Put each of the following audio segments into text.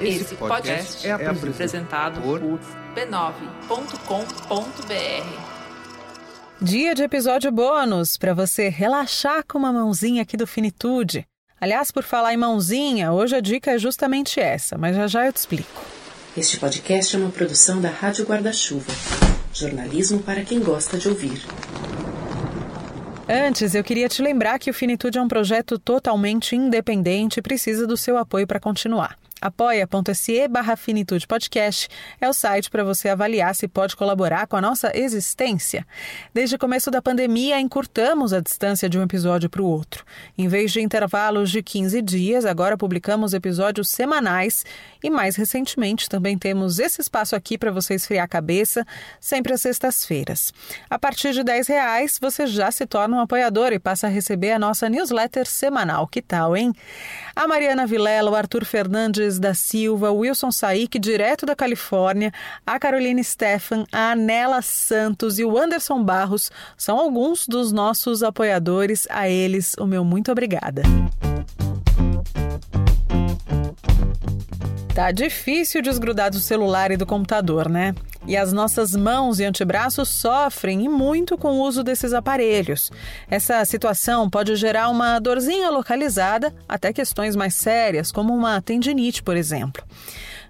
Esse podcast é apresentado por b9.com.br. Dia de episódio bônus para você relaxar com uma mãozinha aqui do Finitude. Aliás, por falar em mãozinha, hoje a dica é justamente essa, mas já já eu te explico. Este podcast é uma produção da Rádio Guarda-Chuva. Jornalismo para quem gosta de ouvir. Antes, eu queria te lembrar que o Finitude é um projeto totalmente independente e precisa do seu apoio para continuar. Apoia.se barra Finitude Podcast é o site para você avaliar se pode colaborar com a nossa existência. Desde o começo da pandemia, encurtamos a distância de um episódio para o outro. Em vez de intervalos de 15 dias, agora publicamos episódios semanais e, mais recentemente, também temos esse espaço aqui para você esfriar a cabeça, sempre às sextas-feiras. A partir de 10 reais, você já se torna um apoiador e passa a receber a nossa newsletter semanal. Que tal, hein? A Mariana Vilela, o Arthur Fernandes da Silva, Wilson Saik, direto da Califórnia, a Carolina Stefan, a Anela Santos e o Anderson Barros são alguns dos nossos apoiadores. A eles, o meu muito obrigada. Tá difícil desgrudar do celular e do computador, né? E as nossas mãos e antebraços sofrem e muito com o uso desses aparelhos. Essa situação pode gerar uma dorzinha localizada, até questões mais sérias, como uma tendinite, por exemplo.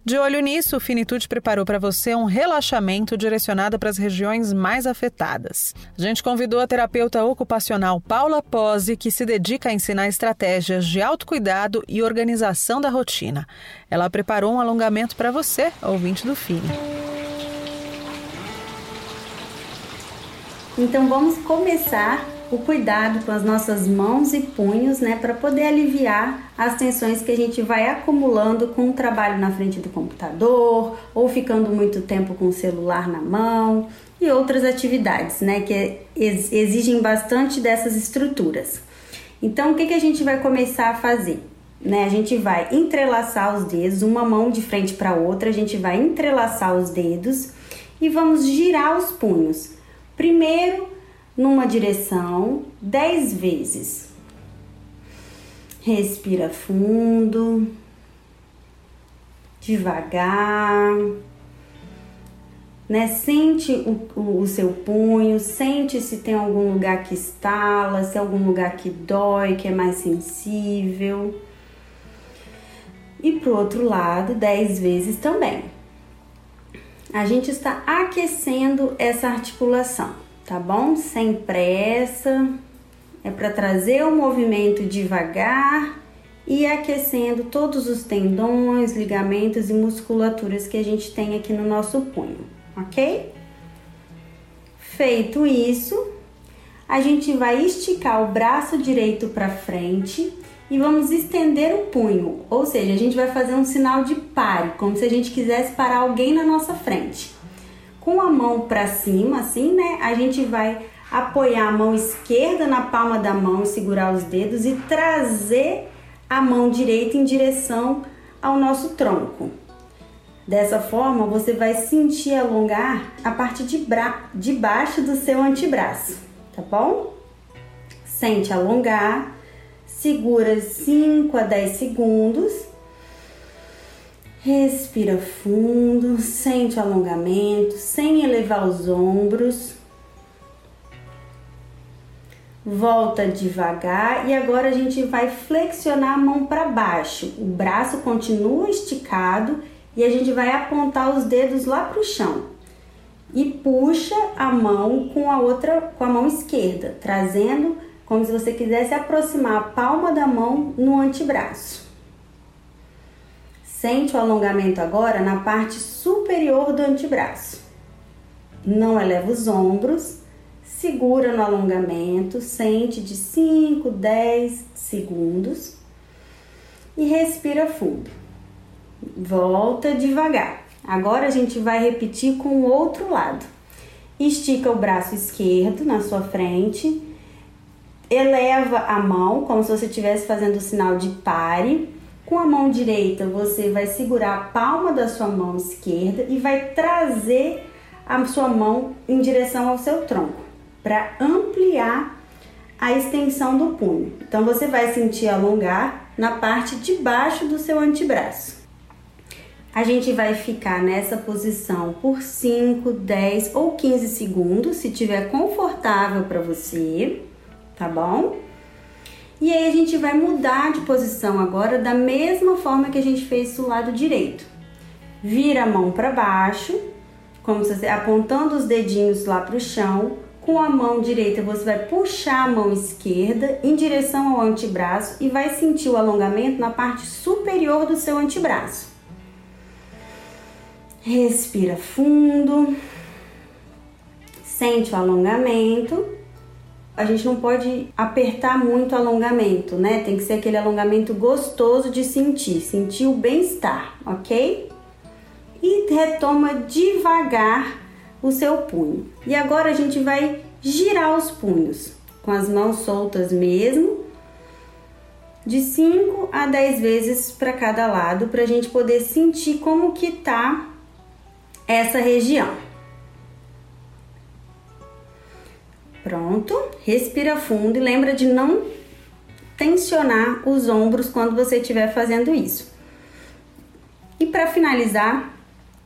De olho nisso, o Finitude preparou para você um relaxamento direcionado para as regiões mais afetadas. A gente convidou a terapeuta ocupacional Paula Pose, que se dedica a ensinar estratégias de autocuidado e organização da rotina. Ela preparou um alongamento para você, ouvinte do Fini. Então vamos começar o cuidado com as nossas mãos e punhos, né, para poder aliviar as tensões que a gente vai acumulando com o trabalho na frente do computador ou ficando muito tempo com o celular na mão e outras atividades, né, que exigem bastante dessas estruturas. Então, o que, que a gente vai começar a fazer? Né, a gente vai entrelaçar os dedos, uma mão de frente para outra, a gente vai entrelaçar os dedos e vamos girar os punhos. Primeiro, numa direção dez vezes. Respira fundo, devagar, né? Sente o, o, o, seu punho, sente se tem algum lugar que estala, se é algum lugar que dói, que é mais sensível. E pro outro lado, dez vezes também. A gente está aquecendo essa articulação tá bom? Sem pressa. É para trazer o movimento devagar e aquecendo todos os tendões, ligamentos e musculaturas que a gente tem aqui no nosso punho, ok? Feito isso, a gente vai esticar o braço direito para frente e vamos estender o punho, ou seja, a gente vai fazer um sinal de pare, como se a gente quisesse parar alguém na nossa frente. Com a mão para cima, assim, né? A gente vai apoiar a mão esquerda na palma da mão e segurar os dedos e trazer a mão direita em direção ao nosso tronco. Dessa forma, você vai sentir alongar a parte de, bra de baixo do seu antebraço, tá bom? Sente alongar, segura 5 a 10 segundos Respira fundo, sente o alongamento, sem elevar os ombros. Volta devagar e agora a gente vai flexionar a mão para baixo. O braço continua esticado e a gente vai apontar os dedos lá para o chão. E puxa a mão com a outra, com a mão esquerda, trazendo como se você quisesse aproximar a palma da mão no antebraço. Sente o alongamento agora na parte superior do antebraço. Não eleva os ombros, segura no alongamento, sente de 5, 10 segundos e respira fundo. Volta devagar. Agora a gente vai repetir com o outro lado. Estica o braço esquerdo na sua frente, eleva a mão como se você estivesse fazendo o sinal de pare com a mão direita, você vai segurar a palma da sua mão esquerda e vai trazer a sua mão em direção ao seu tronco para ampliar a extensão do punho. Então você vai sentir alongar na parte de baixo do seu antebraço. A gente vai ficar nessa posição por 5, 10 ou 15 segundos, se tiver confortável para você, tá bom? E aí a gente vai mudar de posição agora da mesma forma que a gente fez do lado direito. Vira a mão para baixo, como se apontando os dedinhos lá para o chão. Com a mão direita você vai puxar a mão esquerda em direção ao antebraço e vai sentir o alongamento na parte superior do seu antebraço. Respira fundo. Sente o alongamento. A gente não pode apertar muito alongamento, né? Tem que ser aquele alongamento gostoso de sentir, sentir o bem-estar, ok? E retoma devagar o seu punho. E agora a gente vai girar os punhos com as mãos soltas mesmo, de 5 a 10 vezes para cada lado, para a gente poder sentir como que tá essa região. Pronto, respira fundo e lembra de não tensionar os ombros quando você estiver fazendo isso. E para finalizar,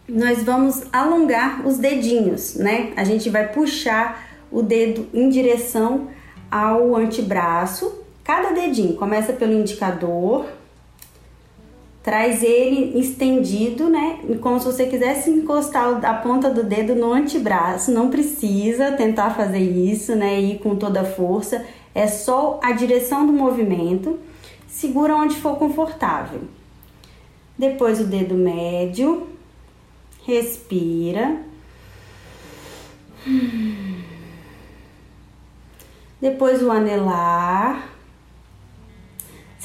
nós vamos alongar os dedinhos, né? A gente vai puxar o dedo em direção ao antebraço. Cada dedinho começa pelo indicador, traz ele estendido, né? Como se você quisesse encostar a ponta do dedo no antebraço. Não precisa tentar fazer isso, né? Ir com toda a força. É só a direção do movimento. Segura onde for confortável. Depois o dedo médio. Respira. Depois o anelar.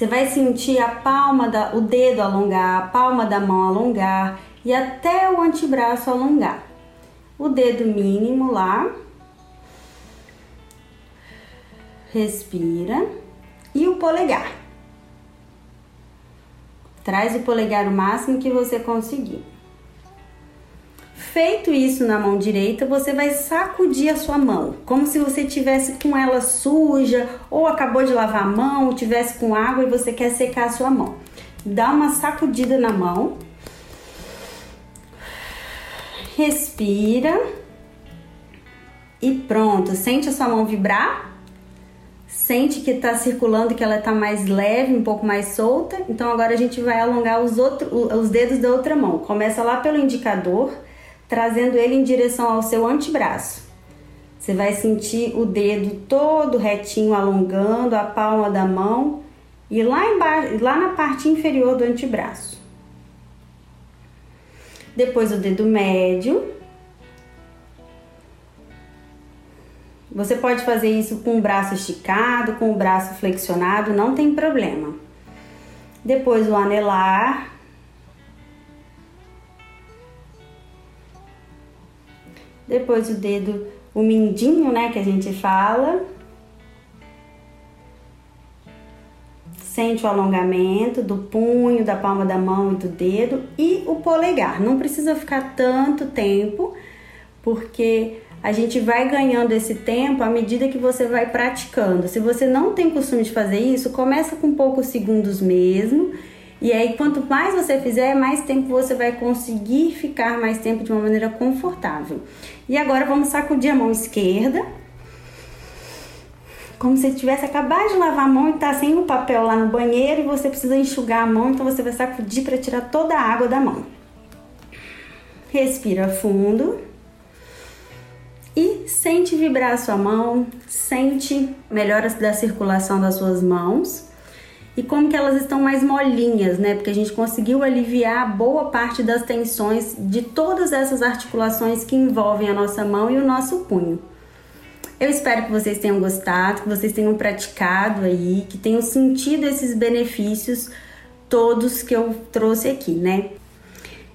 Você vai sentir a palma da, o dedo alongar, a palma da mão alongar e até o antebraço alongar. O dedo mínimo lá. Respira. E o polegar. Traz o polegar o máximo que você conseguir. Feito isso na mão direita, você vai sacudir a sua mão, como se você tivesse com ela suja ou acabou de lavar a mão, tivesse com água e você quer secar a sua mão. Dá uma sacudida na mão. Respira. E pronto, sente a sua mão vibrar? Sente que está circulando, que ela está mais leve, um pouco mais solta. Então agora a gente vai alongar os, outro, os dedos da outra mão. Começa lá pelo indicador trazendo ele em direção ao seu antebraço. Você vai sentir o dedo todo retinho alongando a palma da mão e lá embaixo, lá na parte inferior do antebraço. Depois o dedo médio. Você pode fazer isso com o braço esticado, com o braço flexionado, não tem problema. Depois o anelar, Depois o dedo, o mindinho, né, que a gente fala. Sente o alongamento do punho, da palma da mão e do dedo e o polegar. Não precisa ficar tanto tempo, porque a gente vai ganhando esse tempo à medida que você vai praticando. Se você não tem costume de fazer isso, começa com poucos segundos mesmo e aí, quanto mais você fizer, mais tempo você vai conseguir ficar mais tempo de uma maneira confortável. E agora vamos sacudir a mão esquerda. Como se tivesse acabado de lavar a mão e tá sem o papel lá no banheiro e você precisa enxugar a mão, então você vai sacudir para tirar toda a água da mão. Respira fundo. E sente vibrar a sua mão, sente melhoras da circulação das suas mãos e como que elas estão mais molinhas, né? Porque a gente conseguiu aliviar boa parte das tensões de todas essas articulações que envolvem a nossa mão e o nosso punho. Eu espero que vocês tenham gostado, que vocês tenham praticado aí, que tenham sentido esses benefícios todos que eu trouxe aqui, né?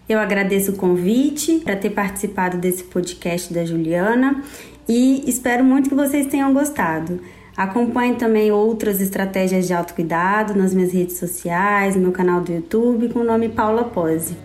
Eu agradeço o convite para ter participado desse podcast da Juliana e espero muito que vocês tenham gostado. Acompanhe também outras estratégias de autocuidado nas minhas redes sociais, no meu canal do YouTube com o nome Paula Pose.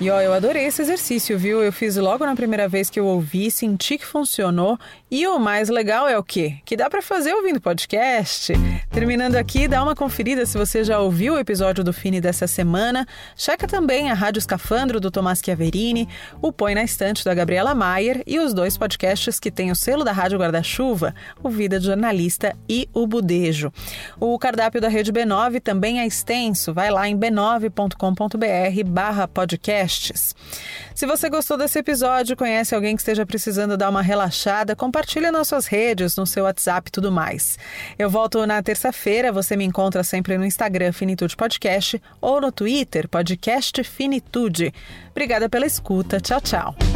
E ó, eu adorei esse exercício, viu? Eu fiz logo na primeira vez que eu ouvi, senti que funcionou. E o mais legal é o quê? Que dá para fazer ouvindo podcast. Terminando aqui, dá uma conferida se você já ouviu o episódio do Fini dessa semana. Checa também a Rádio Escafandro do Tomás Chiaverini, o Põe na Estante da Gabriela Maier e os dois podcasts que têm o selo da Rádio Guarda-Chuva, o Vida de Jornalista e o Budejo. O cardápio da Rede B9 também é extenso. Vai lá em b9.com.br barra podcasts. Se você gostou desse episódio, conhece alguém que esteja precisando dar uma relaxada, compartilha nas suas redes, no seu WhatsApp e tudo mais. Eu volto na terça-feira, você me encontra sempre no Instagram Finitude Podcast ou no Twitter Podcast Finitude. Obrigada pela escuta. Tchau, tchau.